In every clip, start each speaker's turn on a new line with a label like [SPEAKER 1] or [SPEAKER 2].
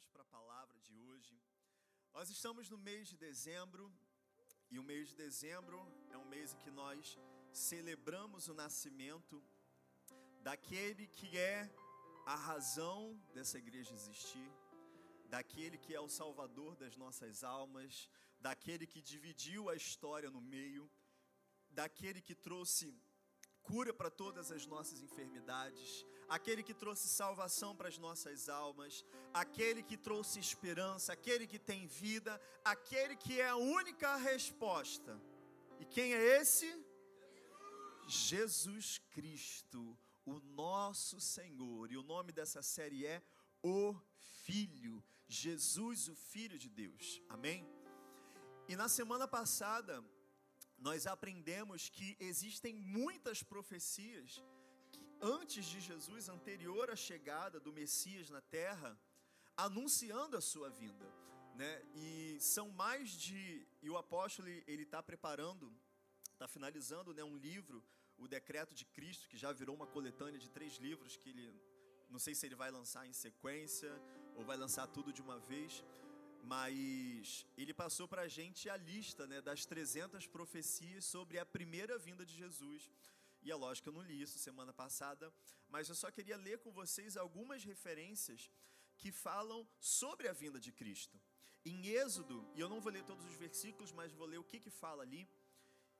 [SPEAKER 1] vamos para a palavra de hoje. Nós estamos no mês de dezembro, e o mês de dezembro é um mês em que nós celebramos o nascimento daquele que é a razão dessa igreja existir, daquele que é o salvador das nossas almas, daquele que dividiu a história no meio, daquele que trouxe cura para todas as nossas enfermidades, aquele que trouxe salvação para as nossas almas, aquele que trouxe esperança, aquele que tem vida, aquele que é a única resposta. E quem é esse? Jesus Cristo, o nosso Senhor. E o nome dessa série é O Filho, Jesus, o Filho de Deus. Amém? E na semana passada, nós aprendemos que existem muitas profecias antes de Jesus, anterior à chegada do Messias na terra, anunciando a sua vinda, né? E são mais de e o apóstolo ele está preparando, está finalizando, né, um livro, o Decreto de Cristo, que já virou uma coletânea de três livros que ele não sei se ele vai lançar em sequência ou vai lançar tudo de uma vez, mas ele passou para a gente a lista né, das 300 profecias sobre a primeira vinda de Jesus. E é lógico que eu não li isso semana passada, mas eu só queria ler com vocês algumas referências que falam sobre a vinda de Cristo. Em Êxodo, e eu não vou ler todos os versículos, mas vou ler o que, que fala ali.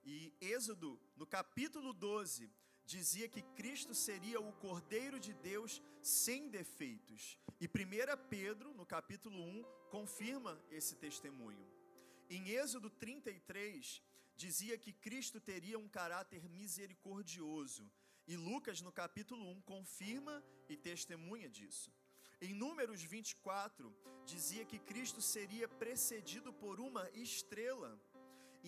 [SPEAKER 1] E Êxodo, no capítulo 12, dizia que Cristo seria o Cordeiro de Deus sem defeitos. E 1 Pedro, no capítulo 1, confirma esse testemunho. Em Êxodo 33, dizia que Cristo teria um caráter misericordioso. E Lucas, no capítulo 1, confirma e testemunha disso. Em Números 24, dizia que Cristo seria precedido por uma estrela.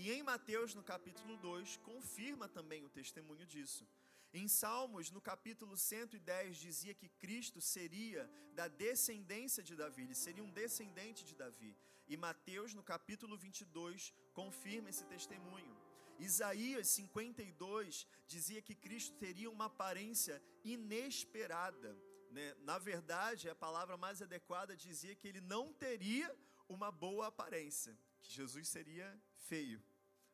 [SPEAKER 1] E em Mateus, no capítulo 2, confirma também o testemunho disso. Em Salmos, no capítulo 110, dizia que Cristo seria da descendência de Davi, ele seria um descendente de Davi. E Mateus, no capítulo 22, confirma esse testemunho. Isaías 52 dizia que Cristo teria uma aparência inesperada. Né? Na verdade, a palavra mais adequada dizia que ele não teria uma boa aparência, que Jesus seria feio.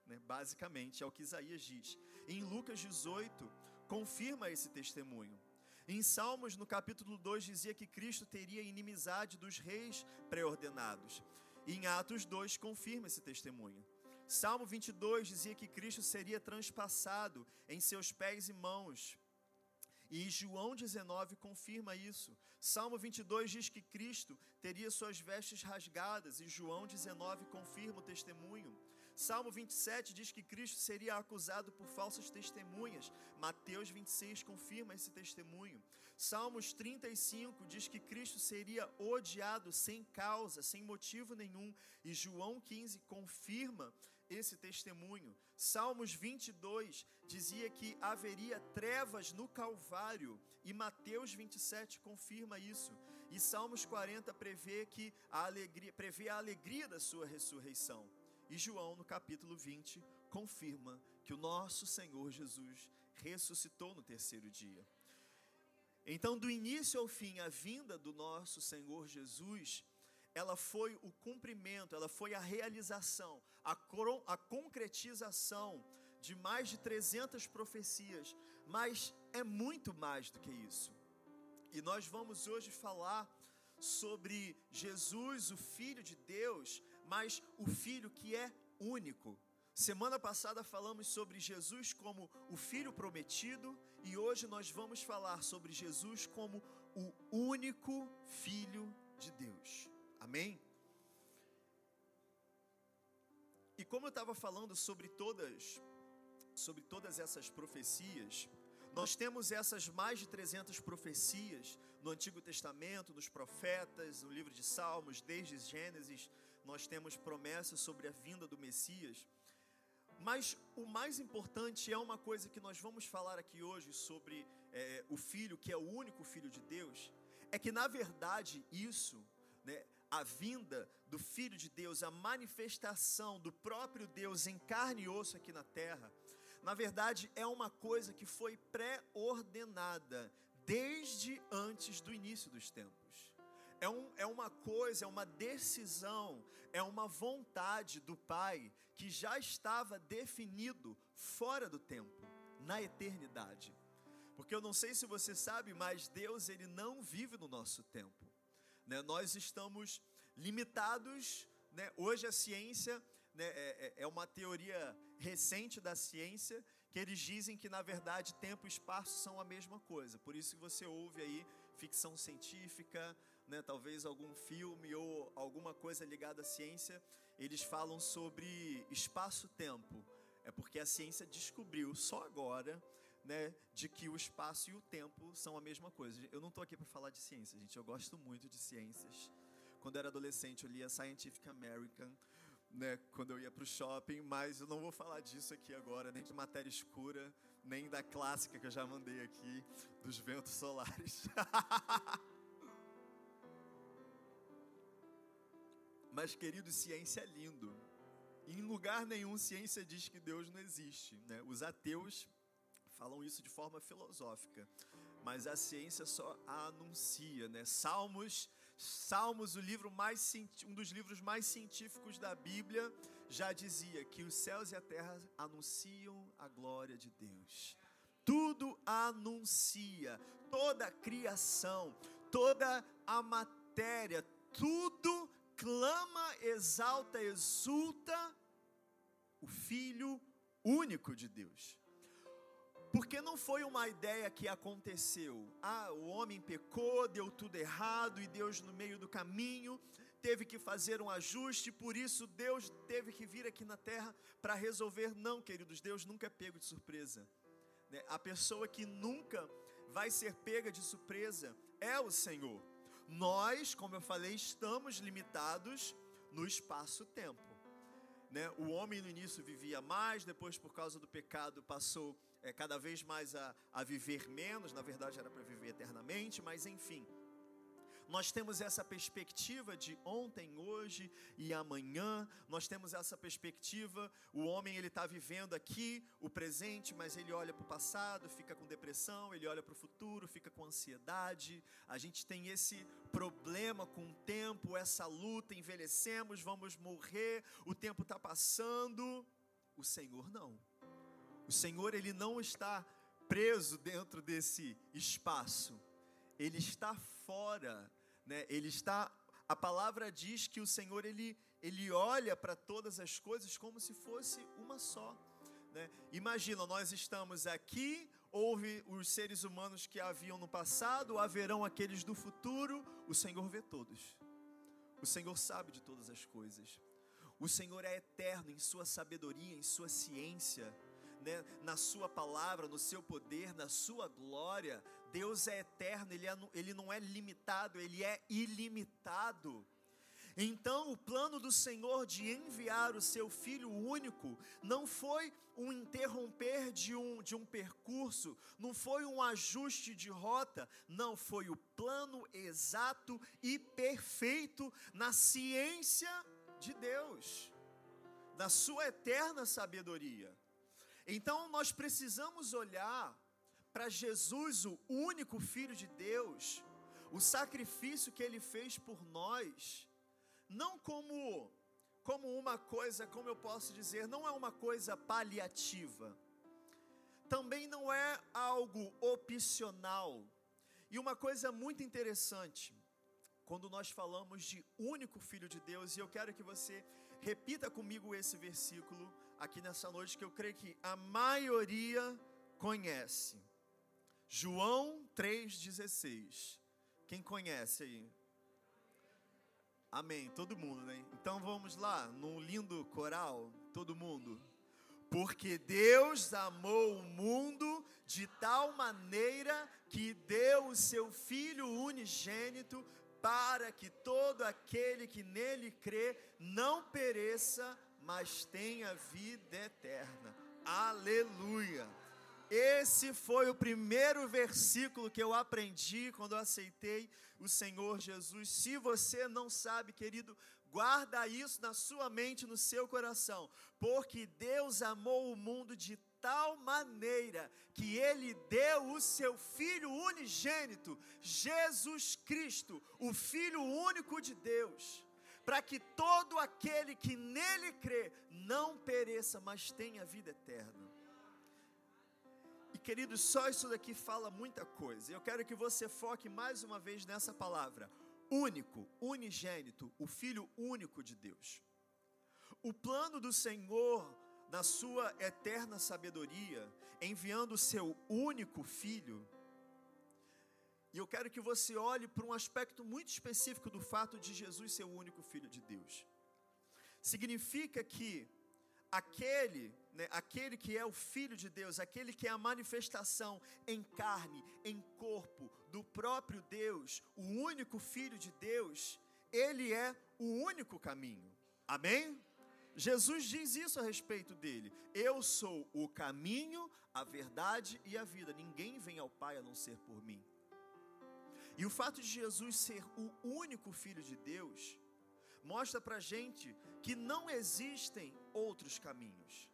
[SPEAKER 1] Né? Basicamente, é o que Isaías diz. Em Lucas 18, confirma esse testemunho. Em Salmos, no capítulo 2, dizia que Cristo teria inimizade dos reis pré-ordenados. E em Atos 2, confirma esse testemunho. Salmo 22 dizia que Cristo seria transpassado em seus pés e mãos. E João 19 confirma isso. Salmo 22 diz que Cristo teria suas vestes rasgadas, e João 19 confirma o testemunho. Salmo 27 diz que Cristo seria acusado por falsas testemunhas. Mateus 26 confirma esse testemunho. Salmos 35 diz que Cristo seria odiado sem causa, sem motivo nenhum. E João 15 confirma esse testemunho. Salmos 22 dizia que haveria trevas no Calvário e Mateus 27 confirma isso. E Salmos 40 prevê que a alegria, prevê a alegria da sua ressurreição. E João, no capítulo 20, confirma que o nosso Senhor Jesus ressuscitou no terceiro dia. Então, do início ao fim, a vinda do nosso Senhor Jesus, ela foi o cumprimento, ela foi a realização, a, a concretização de mais de 300 profecias, mas é muito mais do que isso. E nós vamos hoje falar sobre Jesus, o Filho de Deus, mas o Filho que é único. Semana passada falamos sobre Jesus como o Filho prometido e hoje nós vamos falar sobre Jesus como o único Filho de Deus. Amém? E como eu estava falando sobre todas, sobre todas essas profecias, nós temos essas mais de 300 profecias no Antigo Testamento, nos profetas, no livro de Salmos, desde Gênesis, nós temos promessas sobre a vinda do Messias. Mas o mais importante é uma coisa que nós vamos falar aqui hoje sobre é, o Filho, que é o único Filho de Deus, é que na verdade isso, né, a vinda do Filho de Deus, a manifestação do próprio Deus em carne e osso aqui na terra, na verdade, é uma coisa que foi pré-ordenada desde antes do início dos tempos. É, um, é uma coisa, é uma decisão, é uma vontade do Pai que já estava definido fora do tempo, na eternidade. Porque eu não sei se você sabe, mas Deus ele não vive no nosso tempo. Né? Nós estamos limitados. Né? Hoje a ciência né, é, é, é uma teoria recente da ciência que eles dizem que na verdade tempo e espaço são a mesma coisa. Por isso que você ouve aí ficção científica, né, talvez algum filme ou alguma coisa ligada à ciência, eles falam sobre espaço-tempo. É porque a ciência descobriu só agora né, de que o espaço e o tempo são a mesma coisa. Eu não estou aqui para falar de ciência, gente. Eu gosto muito de ciências. Quando eu era adolescente, eu lia Scientific American, né, quando eu ia para o shopping, mas eu não vou falar disso aqui agora, nem de matéria escura, nem da clássica que eu já mandei aqui, dos ventos solares. mas, querido, ciência é lindo. Em lugar nenhum, ciência diz que Deus não existe. Né? Os ateus falam isso de forma filosófica, mas a ciência só a anuncia, né? Salmos, Salmos, o livro mais um dos livros mais científicos da Bíblia, já dizia que os céus e a terra anunciam a glória de Deus. Tudo anuncia, toda a criação, toda a matéria, tudo clama, exalta, exulta o Filho único de Deus. Porque não foi uma ideia que aconteceu. Ah, o homem pecou, deu tudo errado e Deus, no meio do caminho, teve que fazer um ajuste, por isso Deus teve que vir aqui na terra para resolver. Não, queridos, Deus nunca é pego de surpresa. Né? A pessoa que nunca vai ser pega de surpresa é o Senhor. Nós, como eu falei, estamos limitados no espaço-tempo. Né? O homem no início vivia mais, depois, por causa do pecado, passou é, cada vez mais a, a viver menos, na verdade era para viver eternamente, mas enfim. Nós temos essa perspectiva de ontem, hoje e amanhã. Nós temos essa perspectiva. O homem ele está vivendo aqui o presente, mas ele olha para o passado, fica com depressão. Ele olha para o futuro, fica com ansiedade. A gente tem esse problema com o tempo, essa luta. Envelhecemos, vamos morrer. O tempo está passando. O Senhor não. O Senhor ele não está preso dentro desse espaço. Ele está fora, né? Ele está a palavra diz que o Senhor ele ele olha para todas as coisas como se fosse uma só, né? Imagina, nós estamos aqui, houve os seres humanos que haviam no passado, haverão aqueles do futuro, o Senhor vê todos. O Senhor sabe de todas as coisas. O Senhor é eterno em sua sabedoria, em sua ciência né, na Sua palavra, no Seu poder, na Sua glória. Deus é eterno, ele, é, ele não é limitado, Ele é ilimitado. Então, o plano do Senhor de enviar o seu Filho único não foi um interromper de um, de um percurso, não foi um ajuste de rota, não, foi o plano exato e perfeito na ciência de Deus, da sua eterna sabedoria. Então nós precisamos olhar para Jesus, o único Filho de Deus, o sacrifício que ele fez por nós, não como como uma coisa, como eu posso dizer, não é uma coisa paliativa. Também não é algo opcional. E uma coisa muito interessante, quando nós falamos de único Filho de Deus, e eu quero que você repita comigo esse versículo aqui nessa noite que eu creio que a maioria conhece. João 3,16. Quem conhece aí? Amém. Todo mundo, né? Então vamos lá, num lindo coral, todo mundo. Porque Deus amou o mundo de tal maneira que deu o seu Filho unigênito para que todo aquele que nele crê não pereça, mas tenha vida eterna. Aleluia! Esse foi o primeiro versículo que eu aprendi quando eu aceitei o Senhor Jesus. Se você não sabe, querido, guarda isso na sua mente, no seu coração, porque Deus amou o mundo de tal maneira que ele deu o seu Filho unigênito, Jesus Cristo, o Filho único de Deus, para que todo aquele que nele crê não pereça, mas tenha vida eterna. Queridos, só isso daqui fala muita coisa. Eu quero que você foque mais uma vez nessa palavra: único, unigênito, o Filho único de Deus. O plano do Senhor, na sua eterna sabedoria, enviando o seu único filho, e eu quero que você olhe para um aspecto muito específico do fato de Jesus ser o único filho de Deus. Significa que aquele, né, aquele que é o filho de Deus, aquele que é a manifestação em carne, em corpo do próprio Deus, o único filho de Deus, ele é o único caminho. Amém? Jesus diz isso a respeito dele. Eu sou o caminho, a verdade e a vida. Ninguém vem ao Pai a não ser por mim. E o fato de Jesus ser o único Filho de Deus mostra para gente que não existem outros caminhos,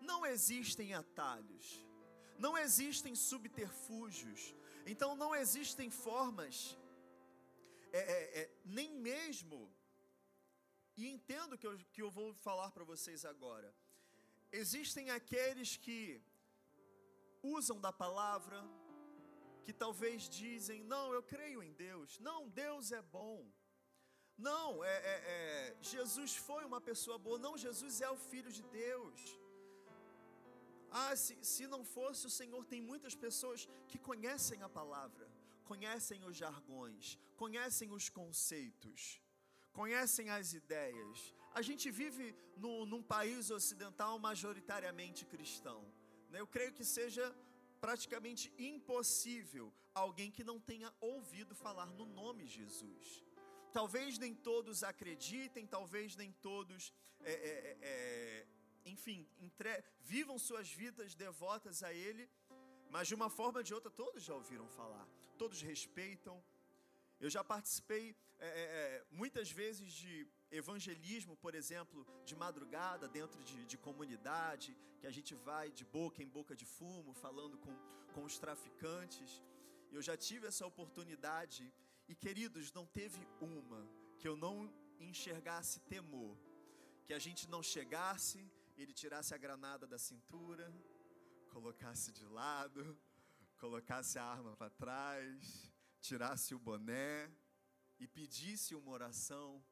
[SPEAKER 1] não existem atalhos, não existem subterfúgios, então não existem formas, é, é, é, nem mesmo e entendo que eu, que eu vou falar para vocês agora. Existem aqueles que usam da palavra, que talvez dizem: Não, eu creio em Deus. Não, Deus é bom. Não, é, é, é, Jesus foi uma pessoa boa. Não, Jesus é o Filho de Deus. Ah, se, se não fosse o Senhor, tem muitas pessoas que conhecem a palavra, conhecem os jargões, conhecem os conceitos conhecem as ideias. A gente vive no, num país ocidental majoritariamente cristão. Né? Eu creio que seja praticamente impossível alguém que não tenha ouvido falar no nome Jesus. Talvez nem todos acreditem, talvez nem todos, é, é, é, é enfim, entre, vivam suas vidas devotas a Ele, mas de uma forma ou de outra todos já ouviram falar, todos respeitam. Eu já participei é, é, é, muitas vezes de evangelismo, por exemplo, de madrugada, dentro de, de, comunidade, que a gente vai de boca em boca de fumo, falando com, com os traficantes. Eu já tive essa oportunidade, e queridos, não teve uma que eu não enxergasse temor, que a gente não chegasse, ele tirasse a granada da cintura, colocasse de lado, colocasse a arma para trás, tirasse o boné e pedisse uma oração.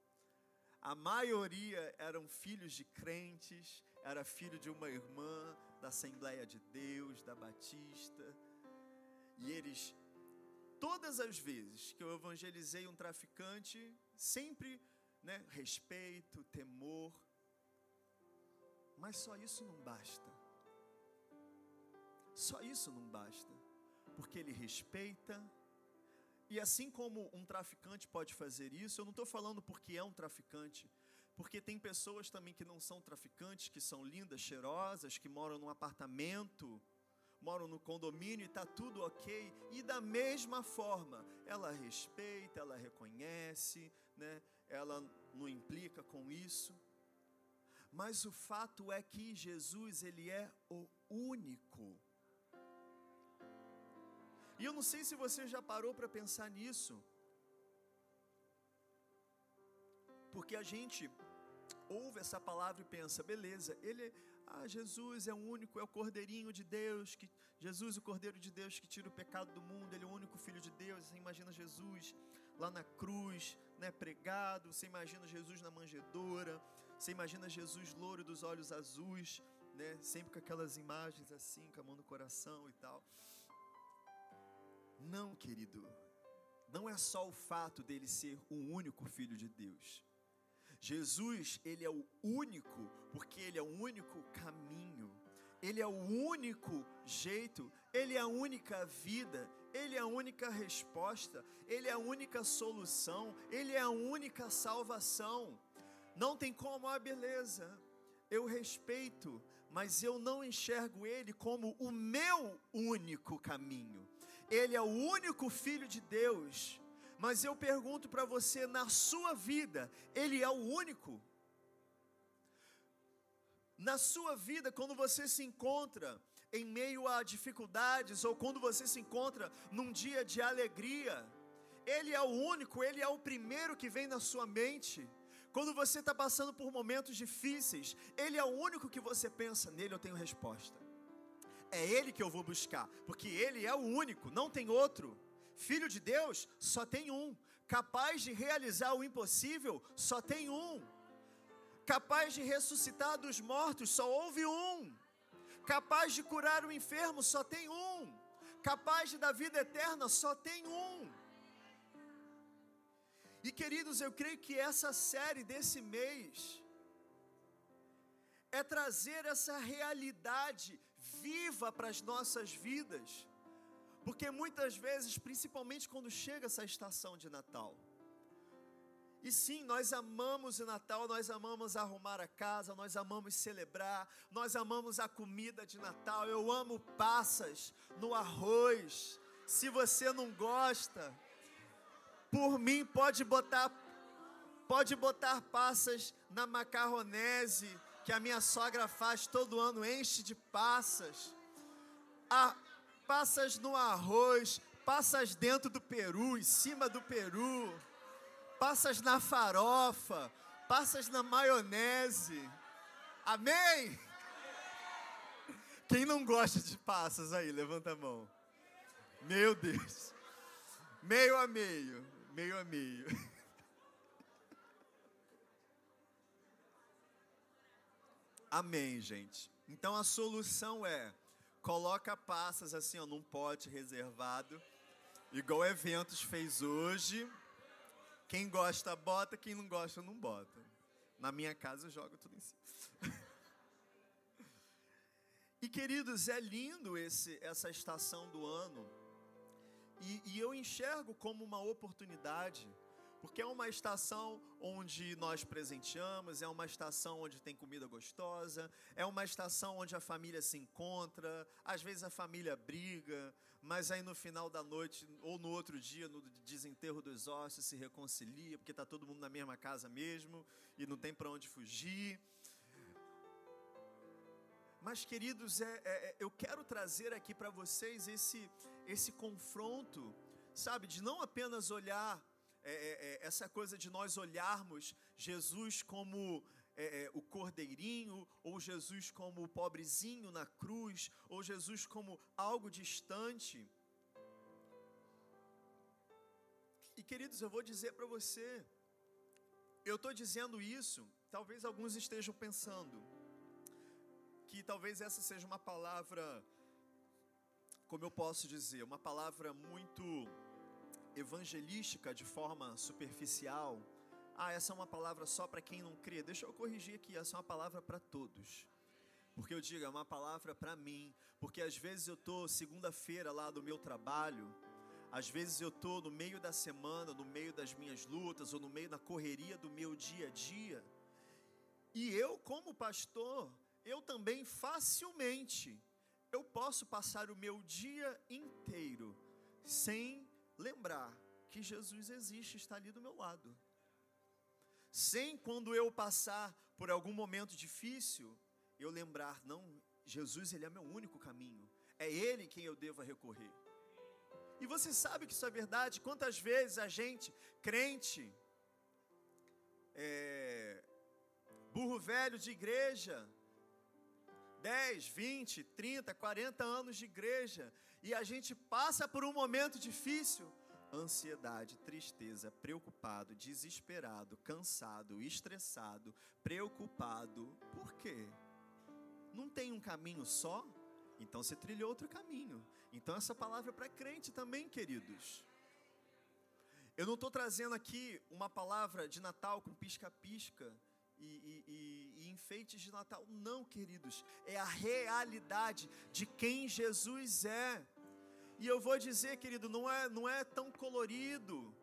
[SPEAKER 1] A maioria eram filhos de crentes, era filho de uma irmã da Assembleia de Deus, da Batista. E eles, todas as vezes que eu evangelizei um traficante, sempre, né, respeito, temor. Mas só isso não basta. Só isso não basta. Porque ele respeita, e assim como um traficante pode fazer isso, eu não estou falando porque é um traficante, porque tem pessoas também que não são traficantes, que são lindas, cheirosas, que moram num apartamento, moram no condomínio e está tudo ok, e da mesma forma, ela respeita, ela reconhece, né? ela não implica com isso. Mas o fato é que Jesus, ele é o único e eu não sei se você já parou para pensar nisso. Porque a gente ouve essa palavra e pensa, beleza, ele, ah, Jesus é o único, é o cordeirinho de Deus, que Jesus, o cordeiro de Deus que tira o pecado do mundo, ele é o único filho de Deus. Você imagina Jesus lá na cruz, né, pregado, você imagina Jesus na manjedoura, você imagina Jesus louro dos olhos azuis, né, sempre com aquelas imagens assim, com a mão no coração e tal. Não, querido, não é só o fato dele ser o único filho de Deus. Jesus, ele é o único, porque ele é o único caminho, ele é o único jeito, ele é a única vida, ele é a única resposta, ele é a única solução, ele é a única salvação. Não tem como, ah, beleza, eu respeito, mas eu não enxergo ele como o meu único caminho. Ele é o único filho de Deus. Mas eu pergunto para você, na sua vida, ele é o único? na sua vida, quando você se encontra em meio a dificuldades ou quando você se encontra num dia de alegria, Ele é o único, Ele é o primeiro que vem na sua mente. Quando você está passando por momentos difíceis, Ele é o único que você pensa, nele eu tenho resposta. É Ele que eu vou buscar, porque Ele é o único, não tem outro. Filho de Deus, só tem um. Capaz de realizar o impossível, só tem um. Capaz de ressuscitar dos mortos, só houve um. Capaz de curar o enfermo, só tem um. Capaz de dar vida eterna, só tem um. E queridos, eu creio que essa série desse mês é trazer essa realidade viva para as nossas vidas. Porque muitas vezes, principalmente quando chega essa estação de Natal, e sim, nós amamos o Natal, nós amamos arrumar a casa, nós amamos celebrar, nós amamos a comida de Natal. Eu amo passas no arroz. Se você não gosta, por mim pode botar pode botar passas na macarronese que a minha sogra faz todo ano, enche de passas. A, passas no arroz, passas dentro do peru, em cima do peru passas na farofa, passas na maionese. Amém? Quem não gosta de passas aí, levanta a mão. Meu Deus. Meio a meio, meio a meio. Amém, gente. Então a solução é coloca passas assim, ó, num pote reservado, igual eventos fez hoje. Quem gosta, bota. Quem não gosta, não bota. Na minha casa, eu jogo tudo em cima. e, queridos, é lindo esse, essa estação do ano. E, e eu enxergo como uma oportunidade porque é uma estação onde nós presenteamos, é uma estação onde tem comida gostosa, é uma estação onde a família se encontra, às vezes a família briga, mas aí no final da noite ou no outro dia, no desenterro dos ossos, se reconcilia, porque está todo mundo na mesma casa mesmo e não tem para onde fugir. Mas, queridos, é, é, é eu quero trazer aqui para vocês esse, esse confronto, sabe, de não apenas olhar é, é, é, essa coisa de nós olharmos Jesus como o cordeirinho, ou Jesus como o pobrezinho na cruz, ou Jesus como algo distante. E queridos, eu vou dizer para você, eu estou dizendo isso, talvez alguns estejam pensando, que talvez essa seja uma palavra, como eu posso dizer, uma palavra muito evangelística de forma superficial. Ah, essa é uma palavra só para quem não crê. Deixa eu corrigir aqui, essa é uma palavra para todos. Porque eu digo, é uma palavra para mim. Porque às vezes eu estou segunda-feira lá do meu trabalho, às vezes eu estou no meio da semana, no meio das minhas lutas, ou no meio da correria do meu dia a dia. E eu, como pastor, eu também facilmente, eu posso passar o meu dia inteiro sem lembrar que Jesus existe, está ali do meu lado. Sem quando eu passar por algum momento difícil, eu lembrar, não, Jesus ele é meu único caminho. É ele quem eu devo recorrer. E você sabe que isso é verdade? Quantas vezes a gente, crente, é, burro velho de igreja, 10, 20, 30, 40 anos de igreja, e a gente passa por um momento difícil, ansiedade, tristeza, preocupado, desesperado, cansado, estressado, preocupado. Por quê? Não tem um caminho só? Então você trilhou outro caminho. Então essa palavra é para crente também, queridos. Eu não estou trazendo aqui uma palavra de Natal com pisca-pisca e, e, e, enfeites de Natal. Não, queridos. É a realidade de quem Jesus é. E eu vou dizer, querido, não é, não é tão colorido,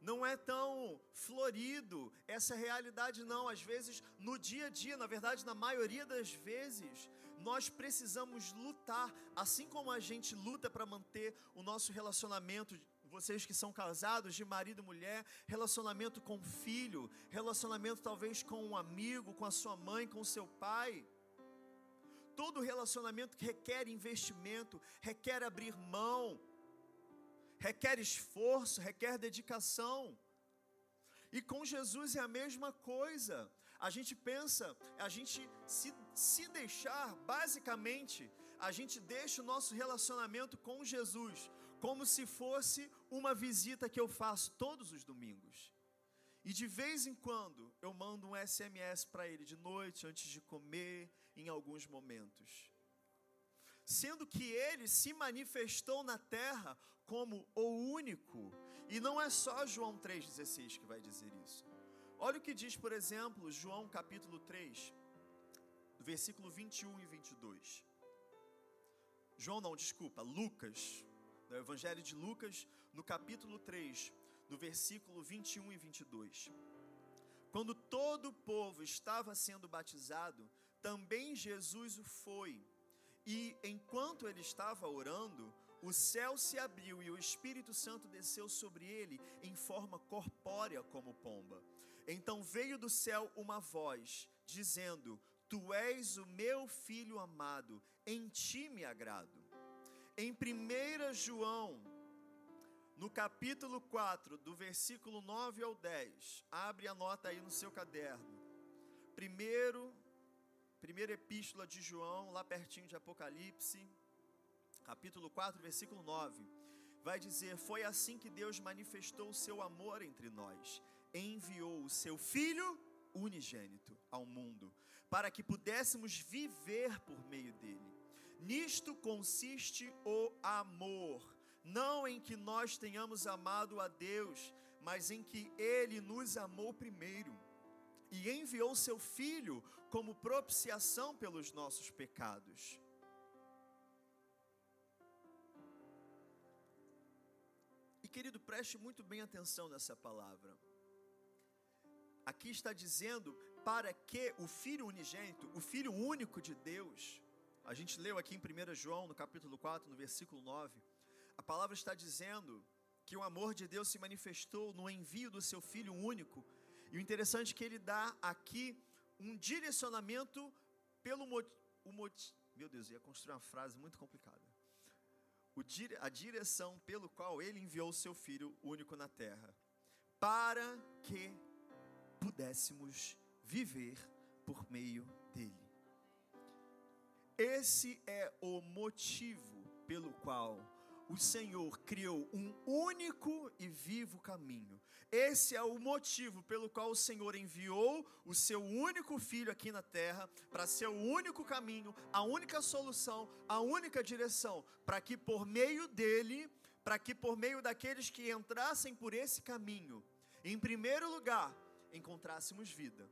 [SPEAKER 1] não é tão florido essa realidade, não. Às vezes, no dia a dia, na verdade, na maioria das vezes, nós precisamos lutar, assim como a gente luta para manter o nosso relacionamento vocês que são casados, de marido e mulher, relacionamento com filho, relacionamento talvez com um amigo, com a sua mãe, com o seu pai. todo relacionamento requer investimento, requer abrir mão, requer esforço, requer dedicação. E com Jesus é a mesma coisa. A gente pensa, a gente se, se deixar, basicamente, a gente deixa o nosso relacionamento com Jesus como se fosse uma visita que eu faço todos os domingos. E de vez em quando eu mando um SMS para ele de noite, antes de comer, em alguns momentos. Sendo que ele se manifestou na terra como o único, e não é só João 3,16 que vai dizer isso. Olha o que diz, por exemplo, João capítulo 3, versículo 21 e 22. João não, desculpa, Lucas, no Evangelho de Lucas, no capítulo 3, no versículo 21 e 22. Quando todo o povo estava sendo batizado, também Jesus o foi. E enquanto ele estava orando, o céu se abriu e o Espírito Santo desceu sobre ele em forma corpórea como pomba. Então veio do céu uma voz, dizendo: Tu és o meu filho amado, em ti me agrado. Em 1 João, no capítulo 4, do versículo 9 ao 10, abre a nota aí no seu caderno. Primeiro, primeira epístola de João, lá pertinho de Apocalipse, capítulo 4, versículo 9, vai dizer: Foi assim que Deus manifestou o seu amor entre nós, enviou o seu Filho unigênito ao mundo, para que pudéssemos viver por meio dele. Nisto consiste o amor, não em que nós tenhamos amado a Deus, mas em que Ele nos amou primeiro e enviou Seu Filho como propiciação pelos nossos pecados. E querido, preste muito bem atenção nessa palavra. Aqui está dizendo para que o Filho unigênito, o Filho único de Deus, a gente leu aqui em 1 João, no capítulo 4, no versículo 9. A palavra está dizendo que o amor de Deus se manifestou no envio do seu Filho único. E o interessante é que ele dá aqui um direcionamento pelo motivo. Meu Deus, ia construir uma frase muito complicada. O, a direção pelo qual ele enviou o seu Filho único na terra, para que pudéssemos viver por meio dele. Esse é o motivo pelo qual o Senhor criou um único e vivo caminho. Esse é o motivo pelo qual o Senhor enviou o seu único filho aqui na terra para ser o único caminho, a única solução, a única direção, para que por meio dele, para que por meio daqueles que entrassem por esse caminho, em primeiro lugar, encontrássemos vida.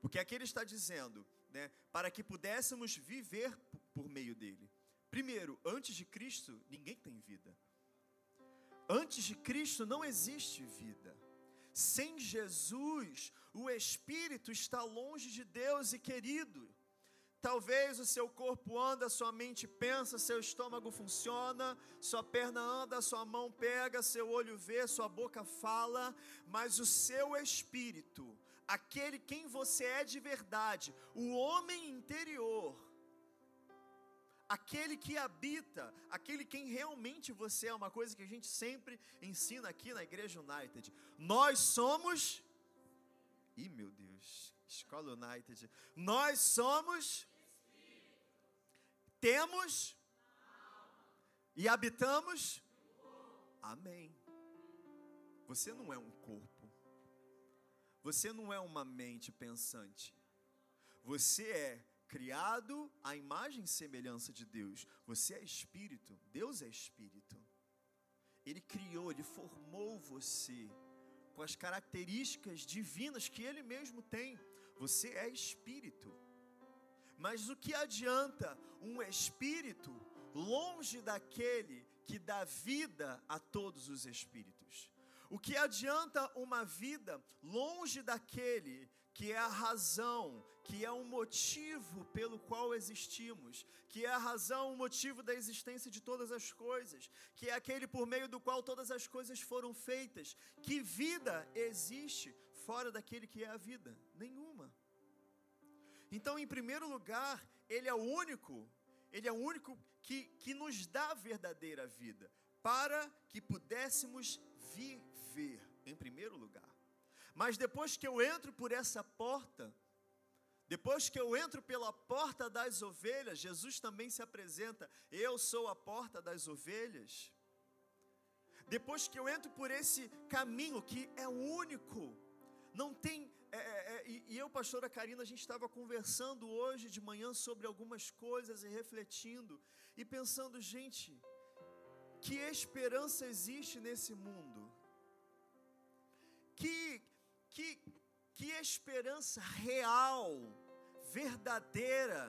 [SPEAKER 1] Porque aqui ele está dizendo: né, para que pudéssemos viver por meio dele. Primeiro, antes de Cristo, ninguém tem vida. Antes de Cristo não existe vida. Sem Jesus, o espírito está longe de Deus e querido. Talvez o seu corpo anda, sua mente pensa, seu estômago funciona, sua perna anda, sua mão pega, seu olho vê, sua boca fala, mas o seu espírito, aquele quem você é de verdade, o homem interior, aquele que habita, aquele quem realmente você é, uma coisa que a gente sempre ensina aqui na Igreja United. Nós somos. Ih, meu Deus, Escola United. Nós somos. Temos. E habitamos. Amém. Você não é um corpo. Você não é uma mente pensante. Você é criado à imagem e semelhança de Deus. Você é espírito. Deus é espírito. Ele criou, ele formou você com as características divinas que ele mesmo tem. Você é espírito. Mas o que adianta um espírito longe daquele que dá vida a todos os espíritos? O que adianta uma vida longe daquele que é a razão, que é o motivo pelo qual existimos, que é a razão, o motivo da existência de todas as coisas, que é aquele por meio do qual todas as coisas foram feitas? Que vida existe fora daquele que é a vida? Nenhuma. Então, em primeiro lugar, Ele é o único, Ele é o único que, que nos dá a verdadeira vida, para que pudéssemos em primeiro lugar. Mas depois que eu entro por essa porta, depois que eu entro pela porta das ovelhas, Jesus também se apresenta: Eu sou a porta das ovelhas. Depois que eu entro por esse caminho que é único, não tem. É, é, é e eu, pastora Karina, a gente estava conversando hoje de manhã sobre algumas coisas e refletindo e pensando, gente, que esperança existe nesse mundo? Que, que, que esperança real, verdadeira,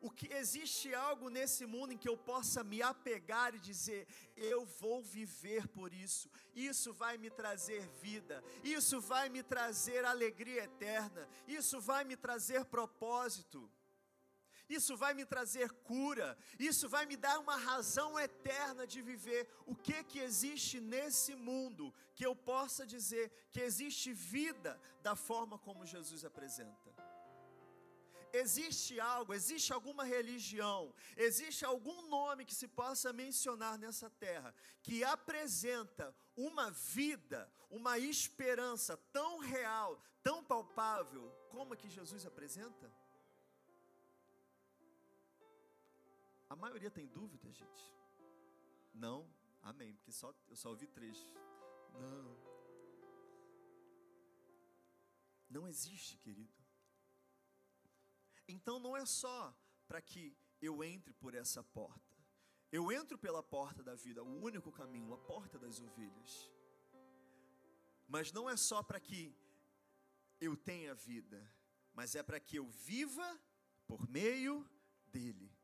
[SPEAKER 1] o que existe algo nesse mundo em que eu possa me apegar e dizer, eu vou viver por isso. Isso vai me trazer vida, isso vai me trazer alegria eterna, isso vai me trazer propósito isso vai me trazer cura, isso vai me dar uma razão eterna de viver. O que que existe nesse mundo que eu possa dizer que existe vida da forma como Jesus apresenta? Existe algo, existe alguma religião, existe algum nome que se possa mencionar nessa terra que apresenta uma vida, uma esperança tão real, tão palpável como a que Jesus apresenta? A maioria tem dúvida, gente? Não? Amém, porque só, eu só ouvi três. Não. Não existe, querido. Então não é só para que eu entre por essa porta. Eu entro pela porta da vida, o único caminho, a porta das ovelhas. Mas não é só para que eu tenha vida, mas é para que eu viva por meio dele.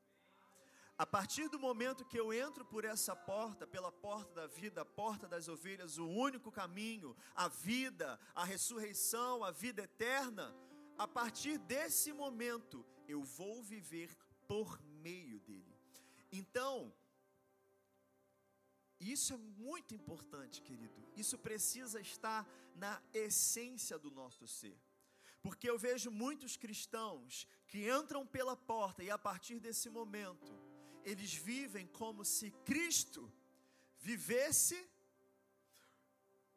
[SPEAKER 1] A partir do momento que eu entro por essa porta, pela porta da vida, a porta das ovelhas, o único caminho, a vida, a ressurreição, a vida eterna, a partir desse momento eu vou viver por meio dele. Então, isso é muito importante, querido. Isso precisa estar na essência do nosso ser. Porque eu vejo muitos cristãos que entram pela porta e a partir desse momento eles vivem como se Cristo vivesse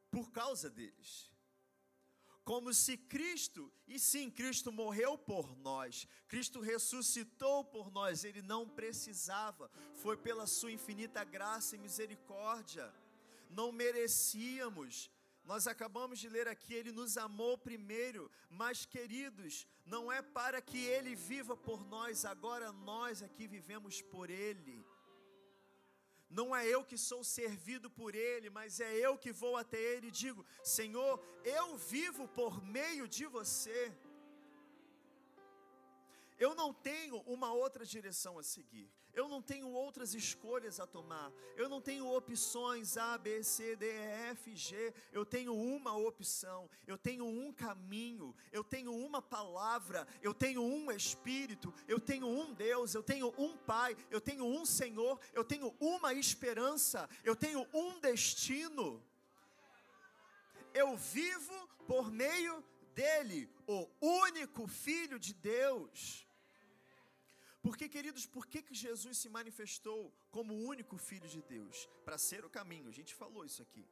[SPEAKER 1] por causa deles. Como se Cristo, e sim, Cristo morreu por nós, Cristo ressuscitou por nós, ele não precisava, foi pela sua infinita graça e misericórdia, não merecíamos, nós acabamos de ler aqui, Ele nos amou primeiro, mas queridos, não é para que Ele viva por nós, agora nós aqui vivemos por Ele. Não é eu que sou servido por Ele, mas é eu que vou até Ele e digo: Senhor, eu vivo por meio de você. Eu não tenho uma outra direção a seguir. Eu não tenho outras escolhas a tomar. Eu não tenho opções A, B, C, D, E, F, G. Eu tenho uma opção. Eu tenho um caminho. Eu tenho uma palavra. Eu tenho um Espírito. Eu tenho um Deus. Eu tenho um Pai. Eu tenho um Senhor. Eu tenho uma esperança. Eu tenho um destino. Eu vivo por meio dele, o único Filho de Deus. Porque, queridos, por que, que Jesus se manifestou como o único Filho de Deus? Para ser o caminho, a gente falou isso aqui.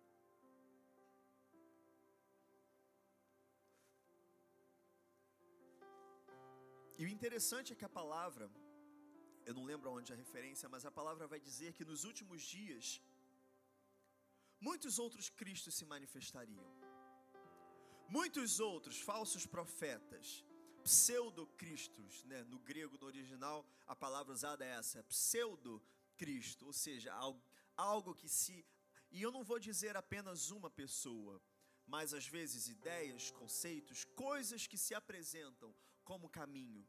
[SPEAKER 1] E o interessante é que a palavra, eu não lembro onde a referência, mas a palavra vai dizer que nos últimos dias, muitos outros Cristos se manifestariam. Muitos outros falsos profetas, pseudo-cristos, né? no grego, no original, a palavra usada é essa, pseudo-cristo, ou seja, algo que se. E eu não vou dizer apenas uma pessoa, mas às vezes ideias, conceitos, coisas que se apresentam como caminho.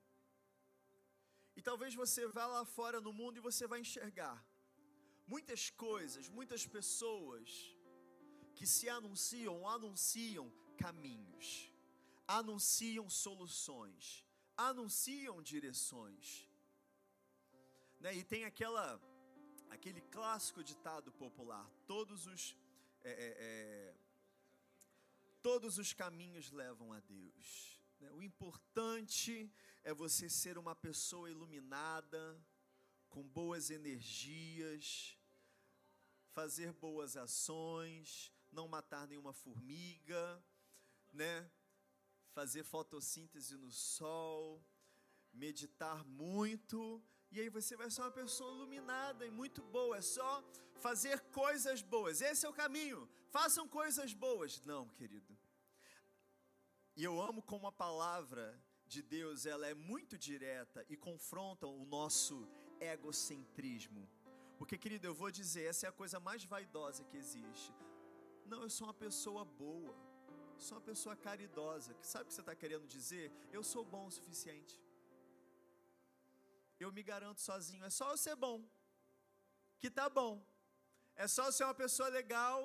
[SPEAKER 1] E talvez você vá lá fora no mundo e você vai enxergar muitas coisas, muitas pessoas que se anunciam, anunciam caminhos anunciam soluções, anunciam direções. Né? E tem aquela, aquele clássico ditado popular: todos os, é, é, é, todos os caminhos levam a Deus. Né? O importante é você ser uma pessoa iluminada, com boas energias, fazer boas ações, não matar nenhuma formiga, né? Fazer fotossíntese no sol, meditar muito, e aí você vai ser uma pessoa iluminada e muito boa. É só fazer coisas boas. Esse é o caminho. Façam coisas boas. Não, querido. E eu amo como a palavra de Deus, ela é muito direta e confronta o nosso egocentrismo. Porque, querido, eu vou dizer, essa é a coisa mais vaidosa que existe. Não, eu sou uma pessoa boa. Sou uma pessoa caridosa. Sabe o que você está querendo dizer? Eu sou bom o suficiente. Eu me garanto sozinho. É só eu ser bom, que tá bom. É só eu ser uma pessoa legal,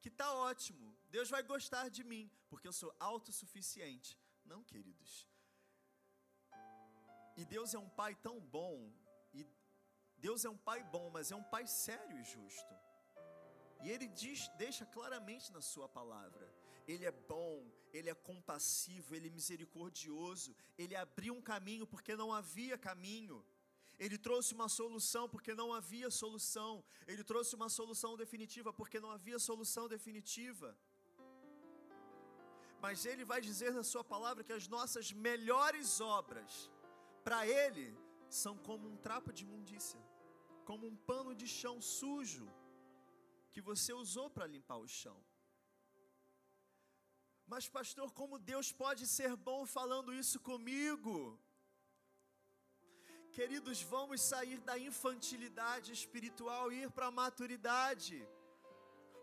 [SPEAKER 1] que tá ótimo. Deus vai gostar de mim, porque eu sou autossuficiente. Não, queridos. E Deus é um pai tão bom, e Deus é um pai bom, mas é um pai sério e justo. E ele diz, deixa claramente na sua palavra: Ele é bom, Ele é compassivo, Ele é misericordioso, Ele abriu um caminho porque não havia caminho. Ele trouxe uma solução porque não havia solução. Ele trouxe uma solução definitiva porque não havia solução definitiva. Mas Ele vai dizer na Sua palavra que as nossas melhores obras, para Ele, são como um trapo de imundícia, como um pano de chão sujo que você usou para limpar o chão. Mas, pastor, como Deus pode ser bom falando isso comigo? Queridos, vamos sair da infantilidade espiritual e ir para a maturidade.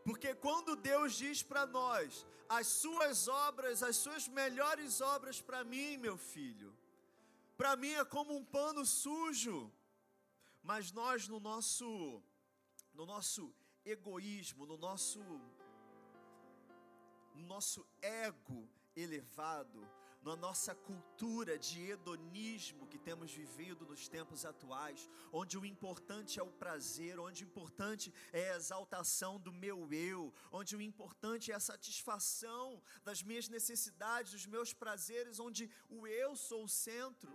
[SPEAKER 1] Porque quando Deus diz para nós, as suas obras, as suas melhores obras para mim, meu filho, para mim é como um pano sujo. Mas nós no nosso no nosso egoísmo, no nosso no nosso ego elevado, na nossa cultura de hedonismo que temos vivido nos tempos atuais, onde o importante é o prazer, onde o importante é a exaltação do meu eu, onde o importante é a satisfação das minhas necessidades, dos meus prazeres, onde o eu sou o centro.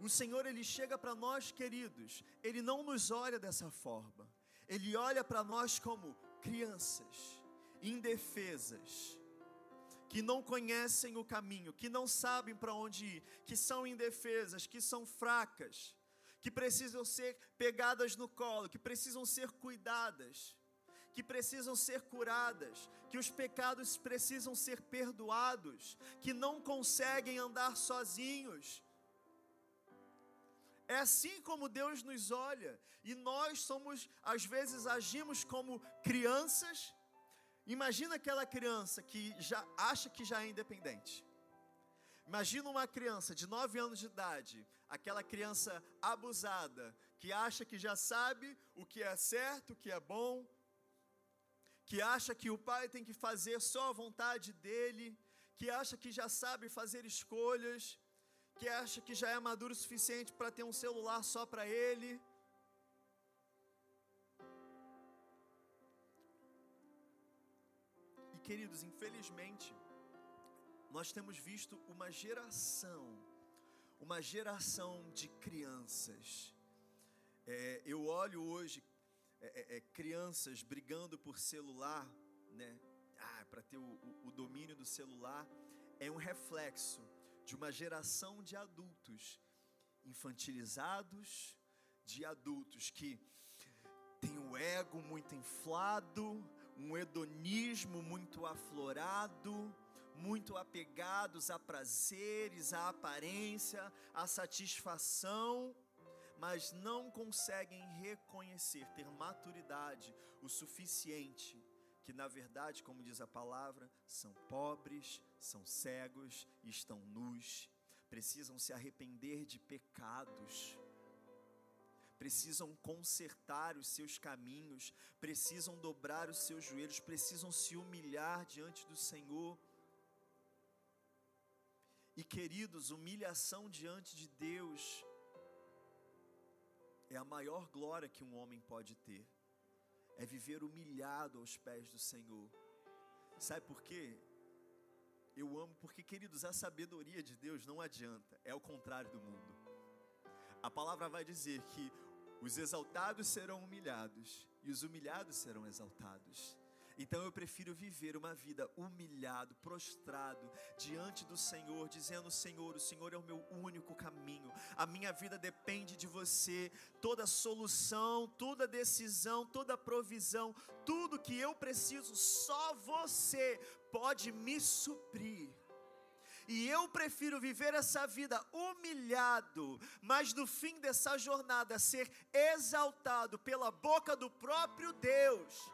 [SPEAKER 1] O Senhor ele chega para nós, queridos, ele não nos olha dessa forma. Ele olha para nós como crianças, indefesas, que não conhecem o caminho, que não sabem para onde ir, que são indefesas, que são fracas, que precisam ser pegadas no colo, que precisam ser cuidadas, que precisam ser curadas, que os pecados precisam ser perdoados, que não conseguem andar sozinhos. É assim como Deus nos olha, e nós somos, às vezes, agimos como crianças Imagina aquela criança que já acha que já é independente. Imagina uma criança de 9 anos de idade, aquela criança abusada, que acha que já sabe o que é certo, o que é bom, que acha que o pai tem que fazer só a vontade dele, que acha que já sabe fazer escolhas, que acha que já é maduro o suficiente para ter um celular só para ele. Queridos, infelizmente, nós temos visto uma geração, uma geração de crianças. É, eu olho hoje é, é, é crianças brigando por celular, né? Ah, para ter o, o, o domínio do celular, é um reflexo de uma geração de adultos infantilizados, de adultos que têm o ego muito inflado, um hedonismo muito aflorado, muito apegados a prazeres, a aparência, a satisfação, mas não conseguem reconhecer, ter maturidade o suficiente, que na verdade, como diz a palavra, são pobres, são cegos estão nus, precisam se arrepender de pecados precisam consertar os seus caminhos, precisam dobrar os seus joelhos, precisam se humilhar diante do Senhor. E queridos, humilhação diante de Deus é a maior glória que um homem pode ter, é viver humilhado aos pés do Senhor. Sabe por quê? Eu amo, porque, queridos, a sabedoria de Deus não adianta, é o contrário do mundo. A palavra vai dizer que os exaltados serão humilhados e os humilhados serão exaltados. Então eu prefiro viver uma vida humilhado, prostrado diante do Senhor, dizendo: Senhor, o Senhor é o meu único caminho. A minha vida depende de você. Toda solução, toda decisão, toda provisão, tudo que eu preciso, só você pode me suprir. E eu prefiro viver essa vida humilhado, mas no fim dessa jornada ser exaltado pela boca do próprio Deus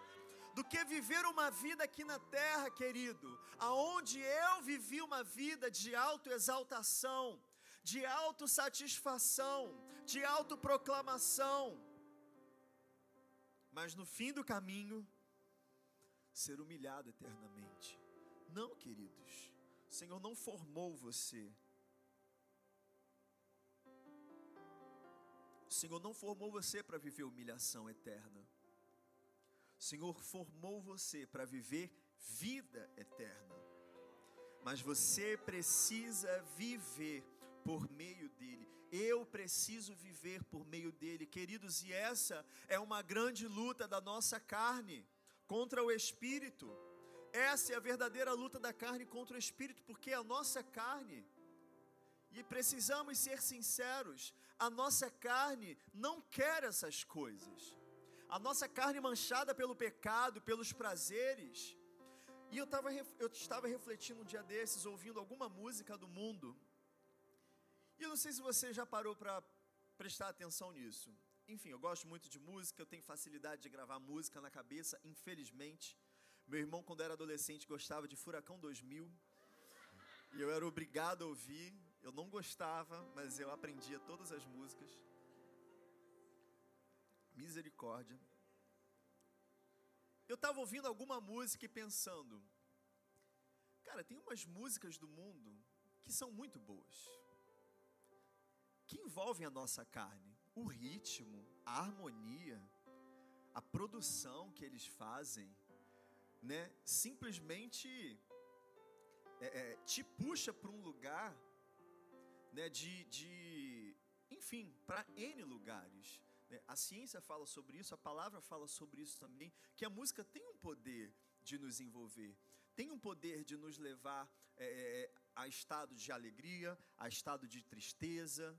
[SPEAKER 1] do que viver uma vida aqui na terra, querido, aonde eu vivi uma vida de autoexaltação, de autossatisfação, de autoproclamação. Mas no fim do caminho, ser humilhado eternamente. Não, queridos. O Senhor não formou você. O Senhor não formou você para viver humilhação eterna. O Senhor formou você para viver vida eterna. Mas você precisa viver por meio dele. Eu preciso viver por meio dele, queridos, e essa é uma grande luta da nossa carne contra o espírito. Essa é a verdadeira luta da carne contra o espírito, porque a nossa carne, e precisamos ser sinceros, a nossa carne não quer essas coisas a nossa carne manchada pelo pecado, pelos prazeres. E eu, tava, eu estava refletindo um dia desses, ouvindo alguma música do mundo. E eu não sei se você já parou para prestar atenção nisso. Enfim, eu gosto muito de música, eu tenho facilidade de gravar música na cabeça, infelizmente. Meu irmão, quando era adolescente, gostava de Furacão 2000. E eu era obrigado a ouvir. Eu não gostava, mas eu aprendia todas as músicas misericórdia. Eu estava ouvindo alguma música e pensando, cara, tem umas músicas do mundo que são muito boas, que envolvem a nossa carne, o ritmo, a harmonia, a produção que eles fazem, né? Simplesmente é, é, te puxa para um lugar, né? De, de enfim, para N lugares. Né? A ciência fala sobre isso, a palavra fala sobre isso também, que a música tem um poder de nos envolver, tem um poder de nos levar é, é, a estado de alegria, a estado de tristeza.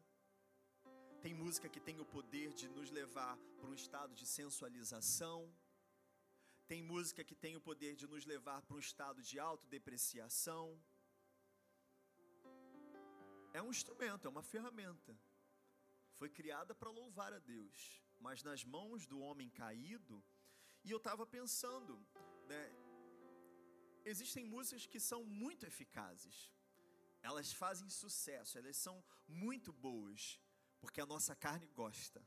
[SPEAKER 1] Tem música que tem o poder de nos levar para um estado de sensualização. Tem música que tem o poder de nos levar para um estado de autodepreciação. É um instrumento, é uma ferramenta foi criada para louvar a Deus, mas nas mãos do homem caído. E eu estava pensando, né? Existem músicas que são muito eficazes, elas fazem sucesso, elas são muito boas, porque a nossa carne gosta,